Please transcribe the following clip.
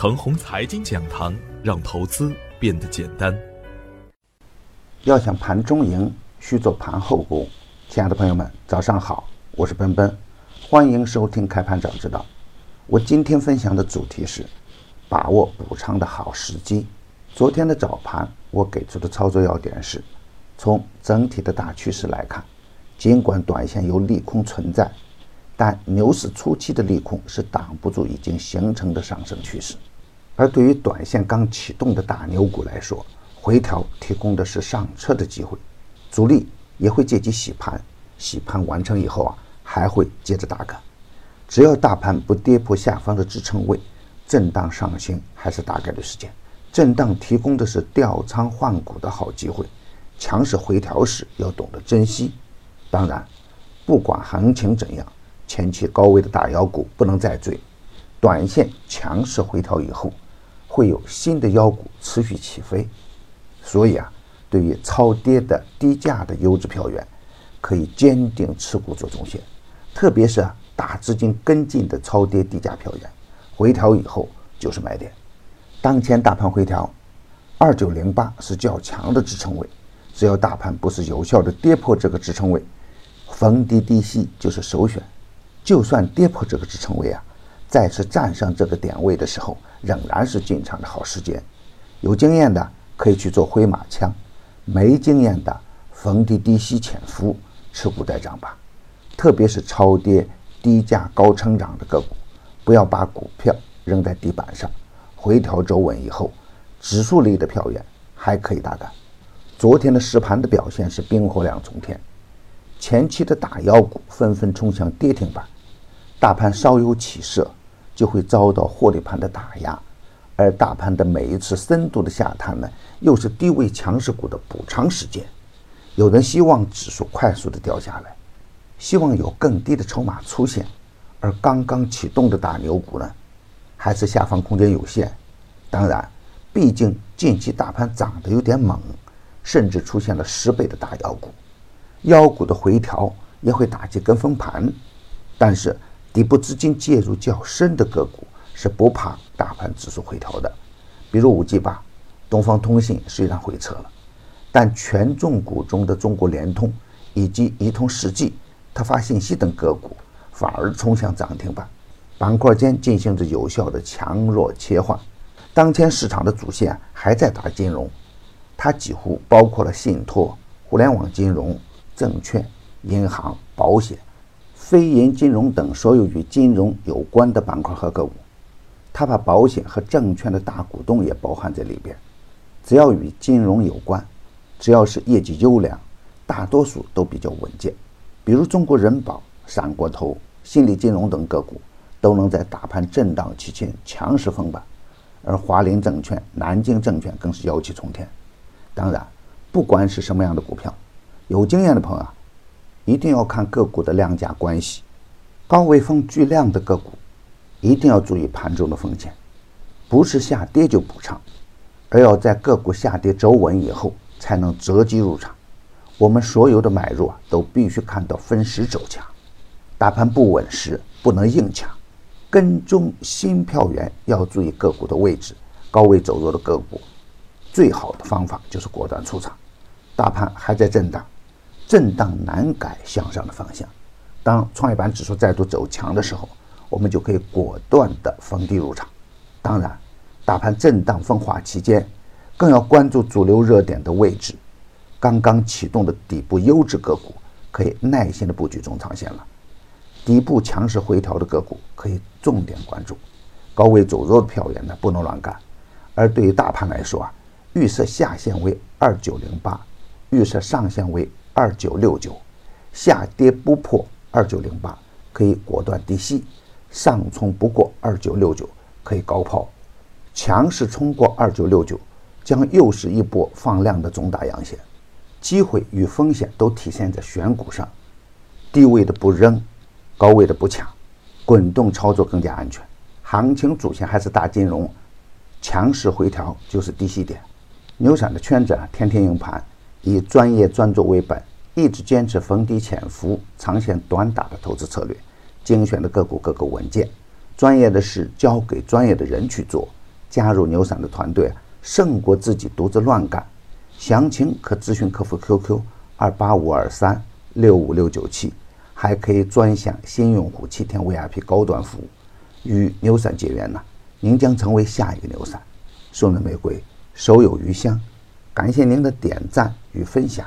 程红财经讲堂，让投资变得简单。要想盘中赢，需做盘后功。亲爱的朋友们，早上好，我是奔奔，欢迎收听开盘早知道。我今天分享的主题是把握补仓的好时机。昨天的早盘，我给出的操作要点是：从整体的大趋势来看，尽管短线有利空存在。但牛市初期的利空是挡不住已经形成的上升趋势，而对于短线刚启动的大牛股来说，回调提供的是上车的机会，主力也会借机洗盘，洗盘完成以后啊，还会接着大干。只要大盘不跌破下方的支撑位，震荡上行还是大概率事件。震荡提供的是调仓换股的好机会，强势回调时要懂得珍惜。当然，不管行情怎样。前期高位的大妖股不能再追，短线强势回调以后，会有新的妖股持续起飞，所以啊，对于超跌的低价的优质票源，可以坚定持股做中线，特别是啊大资金跟进的超跌低价票源，回调以后就是买点。当前大盘回调，二九零八是较强的支撑位，只要大盘不是有效的跌破这个支撑位，逢低低吸就是首选。就算跌破这个支撑位啊，再次站上这个点位的时候，仍然是进场的好时间。有经验的可以去做灰马枪，没经验的逢低低吸潜伏，持股待涨吧。特别是超跌低价高成长的个股，不要把股票扔在地板上。回调走稳以后，指数类的票源还可以大干。昨天的实盘的表现是冰火两重天。前期的大妖股纷纷冲向跌停板，大盘稍有起色，就会遭到获利盘的打压，而大盘的每一次深度的下探呢，又是低位强势股的补仓时间。有人希望指数快速的掉下来，希望有更低的筹码出现，而刚刚启动的大牛股呢，还是下方空间有限。当然，毕竟近期大盘涨得有点猛，甚至出现了十倍的大妖股。妖股的回调也会打击跟风盘，但是底部资金介入较深的个股是不怕大盘指数回调的。比如五 G 八，东方通信虽然回撤了，但权重股中的中国联通以及移通世纪、特发信息等个股反而冲向涨停板，板块间进行着有效的强弱切换。当前市场的主线还在打金融，它几乎包括了信托、互联网金融。证券、银行、保险、非银金融等所有与金融有关的板块和个股，它把保险和证券的大股东也包含在里边。只要与金融有关，只要是业绩优良，大多数都比较稳健。比如中国人保、闪国投、新力金融等个股，都能在大盘震荡期间强势封板，而华林证券、南京证券更是妖气冲天。当然，不管是什么样的股票。有经验的朋友啊，一定要看个股的量价关系，高位风巨量的个股，一定要注意盘中的风险，不是下跌就补仓，而要在个股下跌走稳以后才能择机入场。我们所有的买入啊，都必须看到分时走强，大盘不稳时不能硬抢。跟踪新票源要注意个股的位置，高位走弱的个股，最好的方法就是果断出场。大盘还在震荡。震荡难改向上的方向，当创业板指数再度走强的时候，我们就可以果断的逢低入场。当然，大盘震荡分化期间，更要关注主流热点的位置。刚刚启动的底部优质个股，可以耐心的布局中长线了。底部强势回调的个股，可以重点关注。高位走弱的票源呢，不能乱干。而对于大盘来说啊，预设下限为二九零八，预设上限为。二九六九，下跌不破二九零八，可以果断低吸；上冲不过二九六九，可以高抛；强势冲过二九六九，将又是一波放量的重大阳线。机会与风险都体现在选股上，低位的不扔，高位的不抢，滚动操作更加安全。行情主线还是大金融，强势回调就是低吸点。牛散的圈子啊，天天硬盘。以专业专注为本，一直坚持逢低潜伏、长线短打的投资策略，精选的个股个个稳健。专业的事交给专业的人去做，加入牛散的团队胜过自己独自乱干。详情可咨询客服 QQ 二八五二三六五六九七，还可以专享新用户七天 VIP 高端服务。与牛散结缘呢，您将成为下一个牛散。送人玫瑰，手有余香。感谢您的点赞与分享，